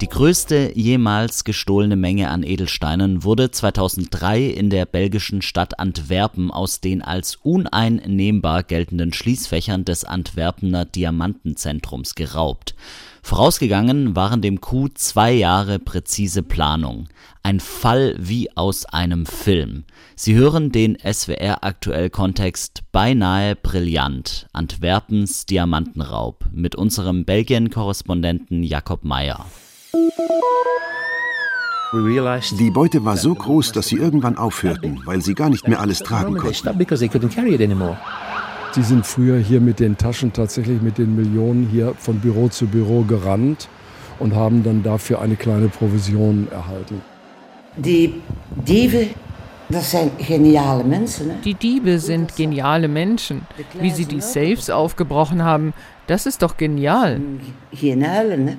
Die größte jemals gestohlene Menge an Edelsteinen wurde 2003 in der belgischen Stadt Antwerpen aus den als uneinnehmbar geltenden Schließfächern des Antwerpener Diamantenzentrums geraubt. Vorausgegangen waren dem Coup zwei Jahre präzise Planung. Ein Fall wie aus einem Film. Sie hören den SWR aktuell Kontext beinahe brillant. Antwerpens Diamantenraub mit unserem Belgien-Korrespondenten Jakob Meyer. Die Beute war so groß, dass sie irgendwann aufhörten, weil sie gar nicht mehr alles tragen konnten. Sie sind früher hier mit den Taschen tatsächlich mit den Millionen hier von Büro zu Büro gerannt und haben dann dafür eine kleine Provision erhalten. Die Diebe, das sind geniale Menschen. Ne? Die Diebe sind geniale Menschen. Wie sie die Safes aufgebrochen haben, das ist doch genial. Geniale, ne?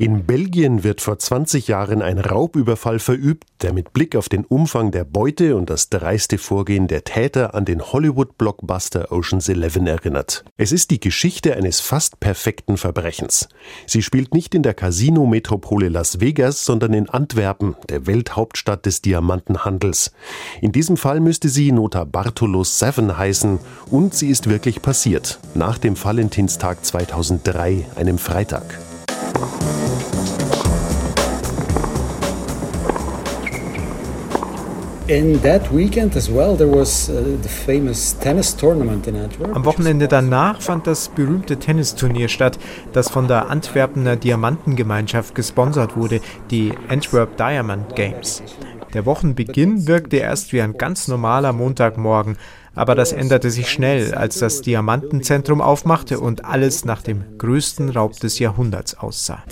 In Belgien wird vor 20 Jahren ein Raubüberfall verübt, der mit Blick auf den Umfang der Beute und das dreiste Vorgehen der Täter an den Hollywood-Blockbuster Ocean's Eleven erinnert. Es ist die Geschichte eines fast perfekten Verbrechens. Sie spielt nicht in der Casino-Metropole Las Vegas, sondern in Antwerpen, der Welthauptstadt des Diamantenhandels. In diesem Fall müsste sie Nota Bartolo 7 heißen und sie ist wirklich passiert, nach dem Valentinstag 2003, einem Freitag. Am Wochenende danach fand das berühmte Tennisturnier statt, das von der Antwerpener Diamantengemeinschaft gesponsert wurde, die Antwerp Diamond Games. Der Wochenbeginn wirkte erst wie ein ganz normaler Montagmorgen, aber das änderte sich schnell, als das Diamantenzentrum aufmachte und alles nach dem größten Raub des Jahrhunderts aussah.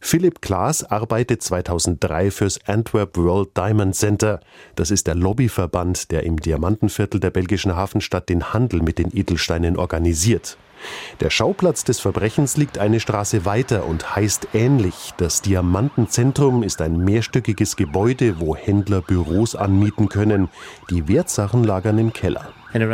Philipp Klaas arbeitet 2003 fürs Antwerp World Diamond Center. Das ist der Lobbyverband, der im Diamantenviertel der belgischen Hafenstadt den Handel mit den Edelsteinen organisiert. Der Schauplatz des Verbrechens liegt eine Straße weiter und heißt ähnlich. Das Diamantenzentrum ist ein mehrstöckiges Gebäude, wo Händler Büros anmieten können. Die Wertsachen lagern im Keller. Gegen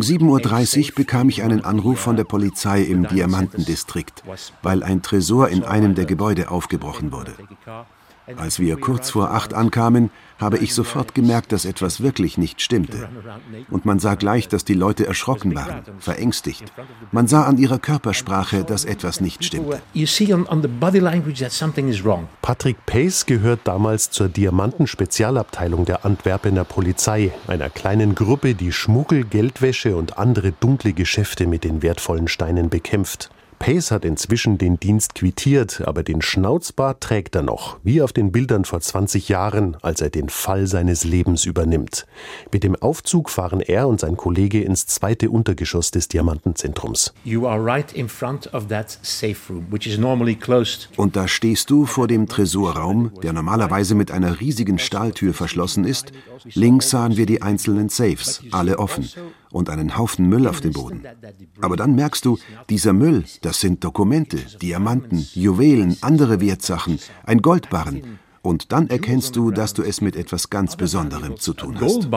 7.30 Uhr bekam ich einen Anruf von der Polizei im Diamantendistrikt, weil ein Tresor in einem der Gebäude aufgebrochen wurde. Als wir kurz vor acht ankamen, habe ich sofort gemerkt, dass etwas wirklich nicht stimmte. Und man sah gleich, dass die Leute erschrocken waren, verängstigt. Man sah an ihrer Körpersprache, dass etwas nicht stimmte. Patrick Pace gehört damals zur Diamantenspezialabteilung der Antwerpener Polizei, einer kleinen Gruppe, die Schmuggel, Geldwäsche und andere dunkle Geschäfte mit den wertvollen Steinen bekämpft. Pace hat inzwischen den Dienst quittiert, aber den Schnauzbart trägt er noch, wie auf den Bildern vor 20 Jahren, als er den Fall seines Lebens übernimmt. Mit dem Aufzug fahren er und sein Kollege ins zweite Untergeschoss des Diamantenzentrums. Und da stehst du vor dem Tresorraum, der normalerweise mit einer riesigen Stahltür verschlossen ist. Links sahen wir die einzelnen Safes, alle offen, und einen Haufen Müll auf dem Boden. Aber dann merkst du, dieser Müll, das sind Dokumente, Diamanten, Juwelen, andere Wertsachen, ein Goldbarren. Und dann erkennst du, dass du es mit etwas ganz Besonderem zu tun hast.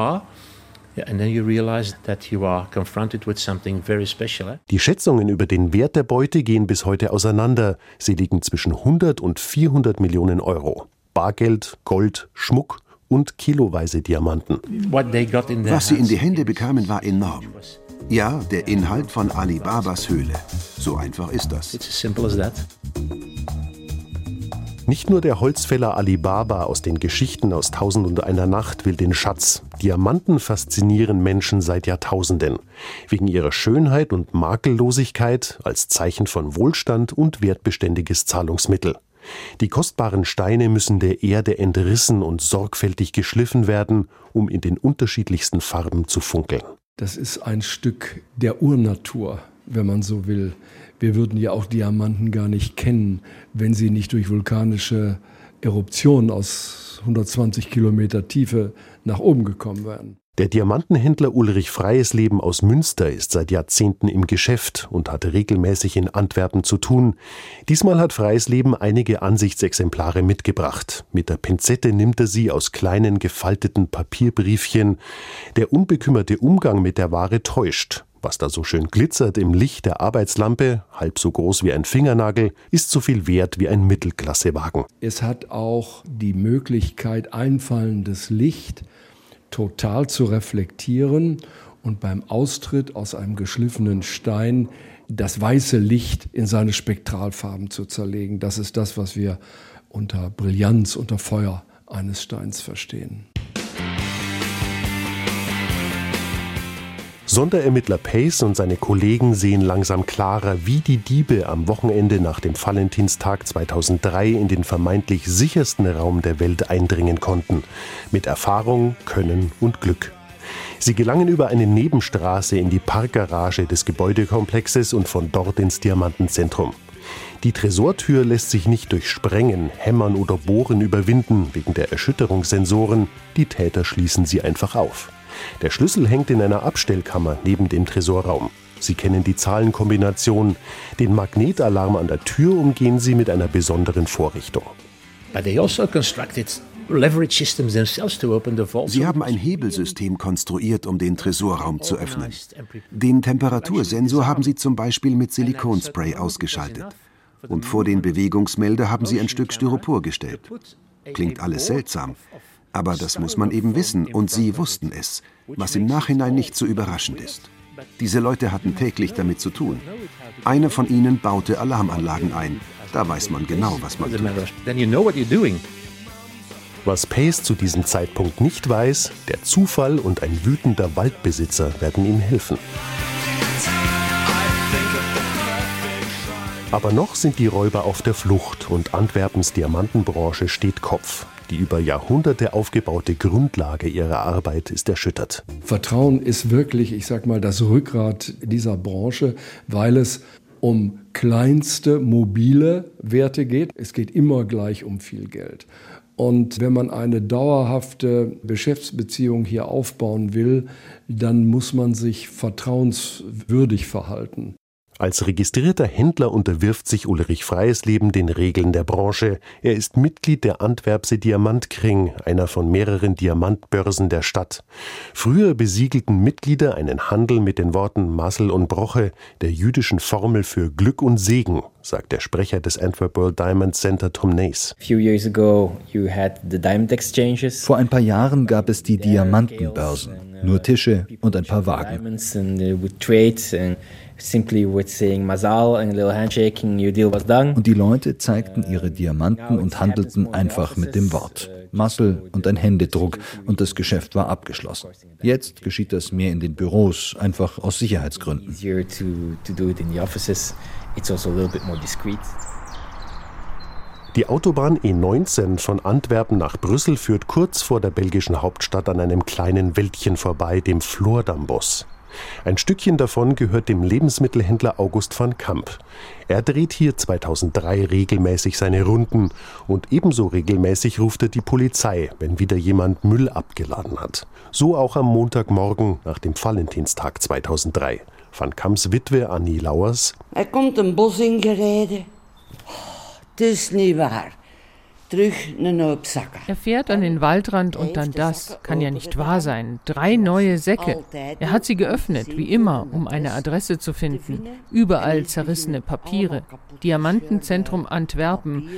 Die Schätzungen über den Wert der Beute gehen bis heute auseinander. Sie liegen zwischen 100 und 400 Millionen Euro. Bargeld, Gold, Schmuck und kiloweise Diamanten. Was sie in die Hände bekamen, war enorm. Ja, der Inhalt von Alibabas Höhle. So einfach ist das. Nicht nur der Holzfäller Alibaba aus den Geschichten aus Tausend und einer Nacht will den Schatz. Diamanten faszinieren Menschen seit Jahrtausenden. Wegen ihrer Schönheit und Makellosigkeit als Zeichen von Wohlstand und wertbeständiges Zahlungsmittel. Die kostbaren Steine müssen der Erde entrissen und sorgfältig geschliffen werden, um in den unterschiedlichsten Farben zu funkeln. Das ist ein Stück der Urnatur, wenn man so will. Wir würden ja auch Diamanten gar nicht kennen, wenn sie nicht durch vulkanische Eruptionen aus 120 Kilometer Tiefe nach oben gekommen wären. Der Diamantenhändler Ulrich Freiesleben aus Münster ist seit Jahrzehnten im Geschäft und hatte regelmäßig in Antwerpen zu tun. Diesmal hat Freiesleben einige Ansichtsexemplare mitgebracht. Mit der Pinzette nimmt er sie aus kleinen gefalteten Papierbriefchen. Der unbekümmerte Umgang mit der Ware täuscht. Was da so schön glitzert im Licht der Arbeitslampe, halb so groß wie ein Fingernagel, ist so viel wert wie ein Mittelklassewagen. Es hat auch die Möglichkeit, einfallendes Licht total zu reflektieren und beim Austritt aus einem geschliffenen Stein das weiße Licht in seine Spektralfarben zu zerlegen. Das ist das, was wir unter Brillanz, unter Feuer eines Steins verstehen. Sonderermittler Pace und seine Kollegen sehen langsam klarer, wie die Diebe am Wochenende nach dem Valentinstag 2003 in den vermeintlich sichersten Raum der Welt eindringen konnten. Mit Erfahrung, Können und Glück. Sie gelangen über eine Nebenstraße in die Parkgarage des Gebäudekomplexes und von dort ins Diamantenzentrum. Die Tresortür lässt sich nicht durch Sprengen, Hämmern oder Bohren überwinden wegen der Erschütterungssensoren. Die Täter schließen sie einfach auf. Der Schlüssel hängt in einer Abstellkammer neben dem Tresorraum. Sie kennen die Zahlenkombination. Den Magnetalarm an der Tür umgehen Sie mit einer besonderen Vorrichtung. Also Sie haben ein Hebelsystem konstruiert, um den Tresorraum zu öffnen. Den Temperatursensor haben Sie zum Beispiel mit Silikonspray ausgeschaltet. Und vor den Bewegungsmelder haben Sie ein Stück Styropor gestellt. Klingt alles seltsam. Aber das muss man eben wissen, und sie wussten es, was im Nachhinein nicht so überraschend ist. Diese Leute hatten täglich damit zu tun. Einer von ihnen baute Alarmanlagen ein. Da weiß man genau, was man tut. Was Pace zu diesem Zeitpunkt nicht weiß, der Zufall und ein wütender Waldbesitzer werden ihm helfen. Aber noch sind die Räuber auf der Flucht und Antwerpens Diamantenbranche steht Kopf. Die über Jahrhunderte aufgebaute Grundlage ihrer Arbeit ist erschüttert. Vertrauen ist wirklich, ich sag mal, das Rückgrat dieser Branche, weil es um kleinste mobile Werte geht. Es geht immer gleich um viel Geld. Und wenn man eine dauerhafte Geschäftsbeziehung hier aufbauen will, dann muss man sich vertrauenswürdig verhalten. Als registrierter Händler unterwirft sich Ulrich Freiesleben den Regeln der Branche. Er ist Mitglied der Antwerpse Diamantkring, einer von mehreren Diamantbörsen der Stadt. Früher besiegelten Mitglieder einen Handel mit den Worten Masel und Broche, der jüdischen Formel für Glück und Segen, sagt der Sprecher des Antwerp World Diamond Center Tom Nace. Vor ein paar Jahren gab es die Diamantenbörsen, nur Tische und ein paar Wagen. Und die Leute zeigten ihre Diamanten und handelten einfach mit dem Wort. Muscle und ein Händedruck und das Geschäft war abgeschlossen. Jetzt geschieht das mehr in den Büros, einfach aus Sicherheitsgründen. Also die Autobahn E19 von Antwerpen nach Brüssel führt kurz vor der belgischen Hauptstadt an einem kleinen Wäldchen vorbei, dem Flordambos. Ein Stückchen davon gehört dem Lebensmittelhändler August van Kamp. Er dreht hier 2003 regelmäßig seine Runden und ebenso regelmäßig ruft er die Polizei, wenn wieder jemand Müll abgeladen hat. So auch am Montagmorgen nach dem Valentinstag 2003. Van Kamps Witwe Annie Lauers. Er kommt ein Bos ingereden. Das ist nicht wahr. Er fährt an den Waldrand und dann das. Kann ja nicht wahr sein. Drei neue Säcke. Er hat sie geöffnet, wie immer, um eine Adresse zu finden. Überall zerrissene Papiere. Diamantenzentrum Antwerpen.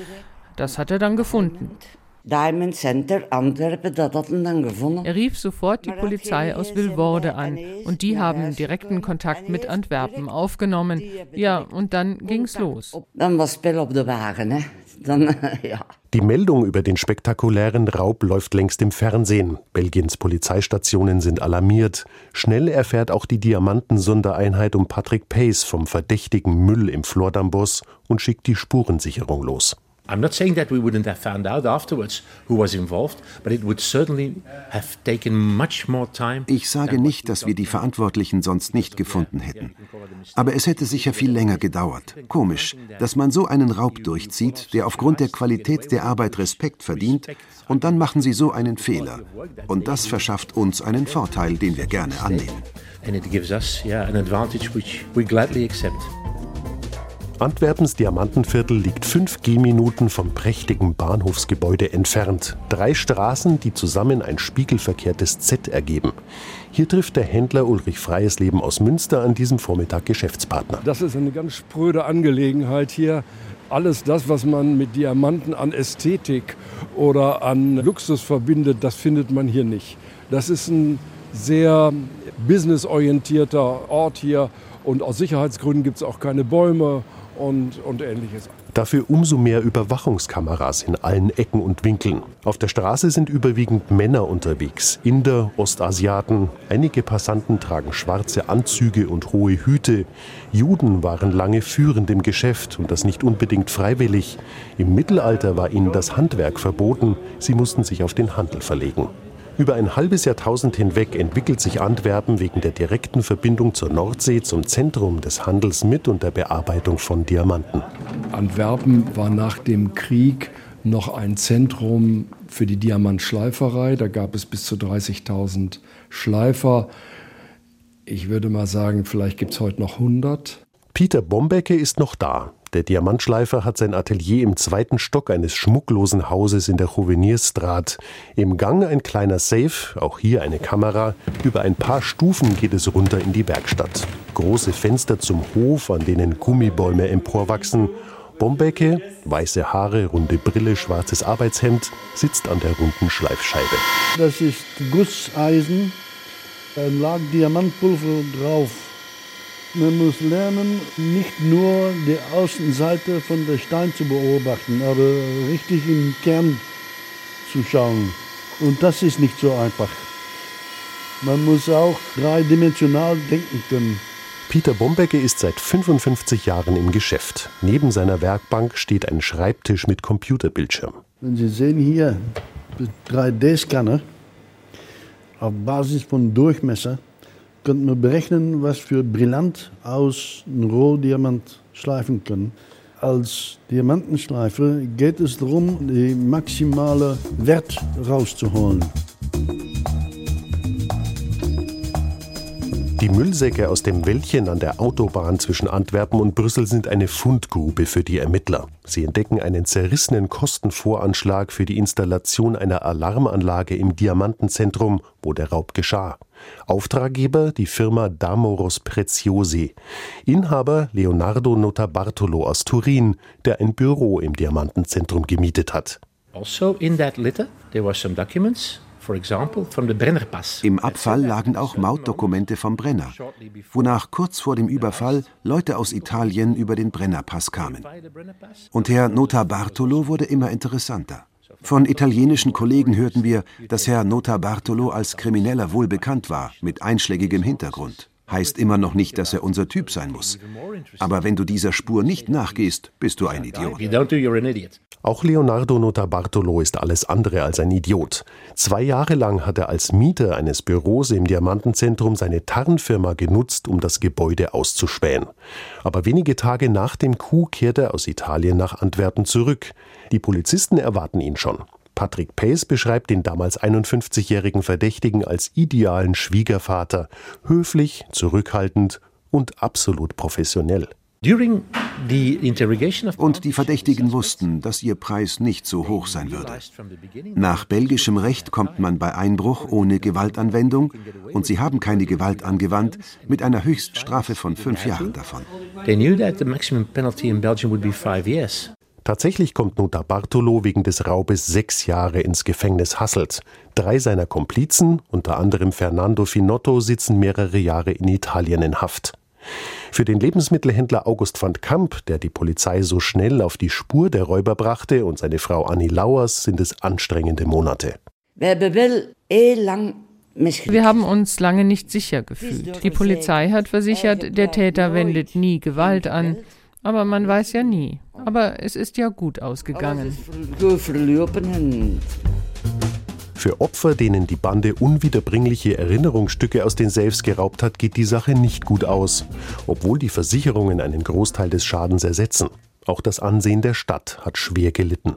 Das hat er dann gefunden. Diamond Center Antwerpen, dat had hem dann gefunden. Er rief sofort die Polizei aus Vilvoorde an und die haben direkten Kontakt mit Antwerpen aufgenommen. Ja, und dann ging's los. Dann war Spell auf der Wagen, ne? Dann, ja. Die Meldung über den spektakulären Raub läuft längst im Fernsehen. Belgiens Polizeistationen sind alarmiert. Schnell erfährt auch die Diamantensondereinheit um Patrick Pace vom verdächtigen Müll im Flordambos und schickt die Spurensicherung los. I'm not saying that we wouldn't have found out afterwards who was involved, but it would certainly have taken much more time. Ich sage nicht, dass wir die Verantwortlichen sonst nicht gefunden hätten. Aber es hätte sicher viel länger gedauert. Komisch, dass man so einen Raub durchzieht, der aufgrund der Qualität der Arbeit Respekt verdient, und dann machen sie so einen Fehler. Und das verschafft uns einen Vorteil, den wir gerne annehmen. And it gives us yeah, an advantage which we gladly accept. Antwerpens Diamantenviertel liegt fünf Gehminuten vom prächtigen Bahnhofsgebäude entfernt. Drei Straßen, die zusammen ein spiegelverkehrtes Z ergeben. Hier trifft der Händler Ulrich Freiesleben aus Münster an diesem Vormittag Geschäftspartner. Das ist eine ganz spröde Angelegenheit hier. Alles das, was man mit Diamanten an Ästhetik oder an Luxus verbindet, das findet man hier nicht. Das ist ein sehr businessorientierter Ort hier und aus Sicherheitsgründen gibt es auch keine Bäume und, und ähnliches. Dafür umso mehr Überwachungskameras in allen Ecken und Winkeln. Auf der Straße sind überwiegend Männer unterwegs, Inder, Ostasiaten. Einige Passanten tragen schwarze Anzüge und hohe Hüte. Juden waren lange führend im Geschäft und das nicht unbedingt freiwillig. Im Mittelalter war ihnen das Handwerk verboten. Sie mussten sich auf den Handel verlegen. Über ein halbes Jahrtausend hinweg entwickelt sich Antwerpen wegen der direkten Verbindung zur Nordsee zum Zentrum des Handels mit und der Bearbeitung von Diamanten. Antwerpen war nach dem Krieg noch ein Zentrum für die Diamantschleiferei. Da gab es bis zu 30.000 Schleifer. Ich würde mal sagen, vielleicht gibt es heute noch 100. Peter Bombecke ist noch da. Der Diamantschleifer hat sein Atelier im zweiten Stock eines schmucklosen Hauses in der Juvenierstraat. Im Gang ein kleiner Safe, auch hier eine Kamera. Über ein paar Stufen geht es runter in die Werkstatt. Große Fenster zum Hof, an denen Gummibäume emporwachsen. Bombecke, weiße Haare, runde Brille, schwarzes Arbeitshemd, sitzt an der runden Schleifscheibe. Das ist Gusseisen. Da lag Diamantpulver drauf. Man muss lernen, nicht nur die Außenseite von der Stein zu beobachten, aber richtig im Kern zu schauen. Und das ist nicht so einfach. Man muss auch dreidimensional denken können. Peter Bombecke ist seit 55 Jahren im Geschäft. Neben seiner Werkbank steht ein Schreibtisch mit Computerbildschirm. Wenn Sie sehen hier 3D-Scanner auf Basis von Durchmesser könnte man berechnen, was für Brillant aus einem Rohdiamant schleifen können. Als Diamantenschleifer geht es darum, den maximalen Wert rauszuholen. Die Müllsäcke aus dem Wäldchen an der Autobahn zwischen Antwerpen und Brüssel sind eine Fundgrube für die Ermittler. Sie entdecken einen zerrissenen Kostenvoranschlag für die Installation einer Alarmanlage im Diamantenzentrum, wo der Raub geschah. Auftraggeber die Firma Damoros Preziosi. Inhaber Leonardo Notarbartolo aus Turin, der ein Büro im Diamantenzentrum gemietet hat. Also in that litter there were some documents im Abfall lagen auch Mautdokumente vom Brenner, wonach kurz vor dem Überfall Leute aus Italien über den Brennerpass kamen. Und Herr Nota Bartolo wurde immer interessanter. Von italienischen Kollegen hörten wir, dass Herr Nota Bartolo als Krimineller wohl bekannt war, mit einschlägigem Hintergrund. Heißt immer noch nicht, dass er unser Typ sein muss. Aber wenn du dieser Spur nicht nachgehst, bist du ein Idiot. Auch Leonardo Notarbartolo ist alles andere als ein Idiot. Zwei Jahre lang hat er als Mieter eines Büros im Diamantenzentrum seine Tarnfirma genutzt, um das Gebäude auszuspähen. Aber wenige Tage nach dem Coup kehrt er aus Italien nach Antwerpen zurück. Die Polizisten erwarten ihn schon. Patrick Pace beschreibt den damals 51-jährigen Verdächtigen als idealen Schwiegervater, höflich, zurückhaltend und absolut professionell. Und die Verdächtigen wussten, dass ihr Preis nicht so hoch sein würde. Nach belgischem Recht kommt man bei Einbruch ohne Gewaltanwendung und sie haben keine Gewalt angewandt mit einer Höchststrafe von fünf Jahren davon. Tatsächlich kommt Nota Bartolo wegen des Raubes sechs Jahre ins Gefängnis Hasselt. Drei seiner Komplizen, unter anderem Fernando Finotto, sitzen mehrere Jahre in Italien in Haft. Für den Lebensmittelhändler August van Kamp, der die Polizei so schnell auf die Spur der Räuber brachte, und seine Frau Annie Lauers sind es anstrengende Monate. Wir haben uns lange nicht sicher gefühlt. Die Polizei hat versichert, der Täter wendet nie Gewalt an. Aber man weiß ja nie. Aber es ist ja gut ausgegangen. Für Opfer, denen die Bande unwiederbringliche Erinnerungsstücke aus den Safes geraubt hat, geht die Sache nicht gut aus, obwohl die Versicherungen einen Großteil des Schadens ersetzen. Auch das Ansehen der Stadt hat schwer gelitten.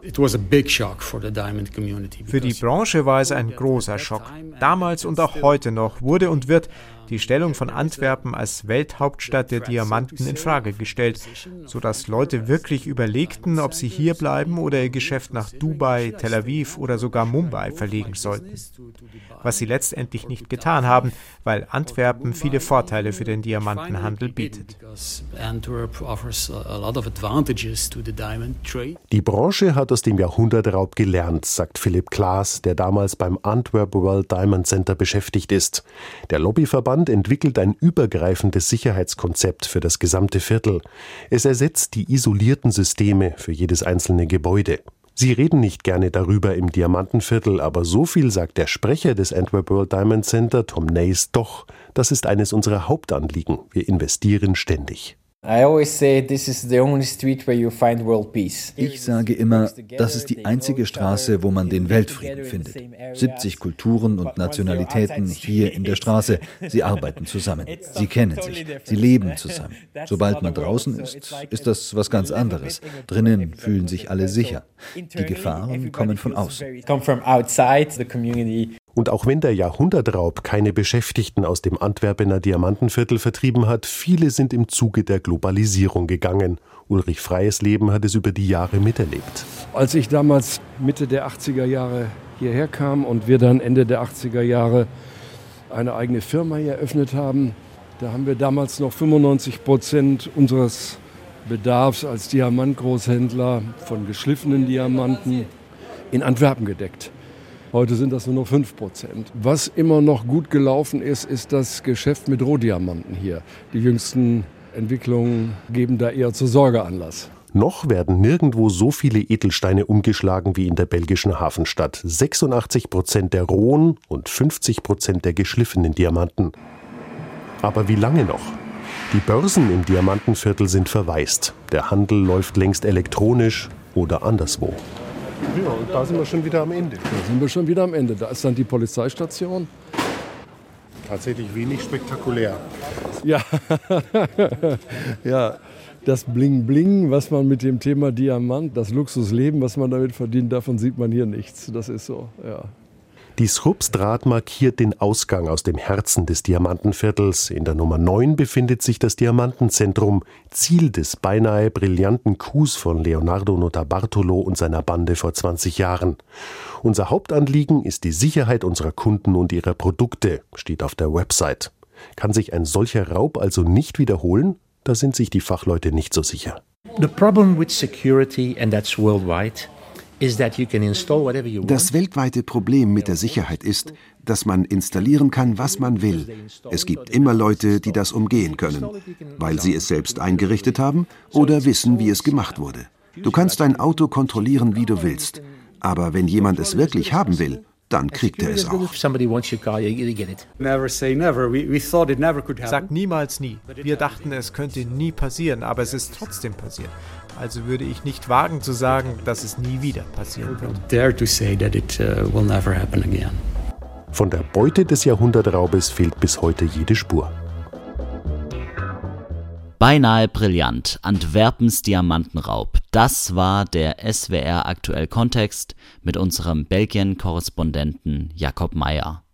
Für die Branche war es ein großer Schock. Damals und auch heute noch wurde und wird die Stellung von Antwerpen als Welthauptstadt der Diamanten in Frage gestellt, sodass Leute wirklich überlegten, ob sie hier bleiben oder ihr Geschäft nach Dubai, Tel Aviv oder sogar Mumbai verlegen sollten. Was sie letztendlich nicht getan haben, weil Antwerpen viele Vorteile für den Diamantenhandel bietet. Die Branche hat aus dem Jahrhundertraub gelernt, sagt Philipp Klaas, der damals beim Antwerp World Diamond Center beschäftigt ist. Der Lobbyverband Verband entwickelt ein übergreifendes Sicherheitskonzept für das gesamte Viertel. Es ersetzt die isolierten Systeme für jedes einzelne Gebäude. Sie reden nicht gerne darüber im Diamantenviertel, aber so viel sagt der Sprecher des Antwerp World Diamond Center, Tom Nays, doch. Das ist eines unserer Hauptanliegen. Wir investieren ständig. Ich sage immer, das ist die einzige Straße, wo man den Weltfrieden findet. 70 Kulturen und Nationalitäten hier in der Straße. Sie arbeiten zusammen. Sie kennen sich. Sie leben zusammen. Sobald man draußen ist, ist das was ganz anderes. Drinnen fühlen sich alle sicher. Die Gefahren kommen von außen. Und auch wenn der Jahrhundertraub keine Beschäftigten aus dem Antwerpener Diamantenviertel vertrieben hat, viele sind im Zuge der Globalisierung gegangen. Ulrich Freies Leben hat es über die Jahre miterlebt. Als ich damals Mitte der 80er Jahre hierher kam und wir dann Ende der 80er Jahre eine eigene Firma hier eröffnet haben, da haben wir damals noch 95 Prozent unseres Bedarfs als Diamantgroßhändler von geschliffenen Diamanten in Antwerpen gedeckt. Heute sind das nur noch 5 Prozent. Was immer noch gut gelaufen ist, ist das Geschäft mit Rohdiamanten hier. Die jüngsten Entwicklungen geben da eher zur Sorge Anlass. Noch werden nirgendwo so viele Edelsteine umgeschlagen wie in der belgischen Hafenstadt. 86 Prozent der rohen und 50 Prozent der geschliffenen Diamanten. Aber wie lange noch? Die Börsen im Diamantenviertel sind verwaist. Der Handel läuft längst elektronisch oder anderswo. Ja, und da sind wir schon wieder am Ende. Da sind wir schon wieder am Ende. Da ist dann die Polizeistation. Tatsächlich wenig spektakulär. Ja, ja. Das Bling Bling, was man mit dem Thema Diamant, das Luxusleben, was man damit verdient, davon sieht man hier nichts. Das ist so, ja. Die Shrubstraat markiert den Ausgang aus dem Herzen des Diamantenviertels. In der Nummer 9 befindet sich das Diamantenzentrum, Ziel des beinahe brillanten Coups von Leonardo Notarbartolo und seiner Bande vor 20 Jahren. Unser Hauptanliegen ist die Sicherheit unserer Kunden und ihrer Produkte, steht auf der Website. Kann sich ein solcher Raub also nicht wiederholen? Da sind sich die Fachleute nicht so sicher. The problem with security, and that's worldwide, das weltweite Problem mit der Sicherheit ist, dass man installieren kann, was man will. Es gibt immer Leute, die das umgehen können, weil sie es selbst eingerichtet haben oder wissen, wie es gemacht wurde. Du kannst dein Auto kontrollieren, wie du willst. Aber wenn jemand es wirklich haben will, dann kriegt er es auch. Sag niemals nie. Wir dachten, es könnte nie passieren, aber es ist trotzdem passiert. Also würde ich nicht wagen zu sagen, dass es nie wieder passieren wird. Uh, Von der Beute des Jahrhundertraubes fehlt bis heute jede Spur. Beinahe brillant. Antwerpens Diamantenraub. Das war der SWR aktuell Kontext mit unserem Belgien-Korrespondenten Jakob Meyer.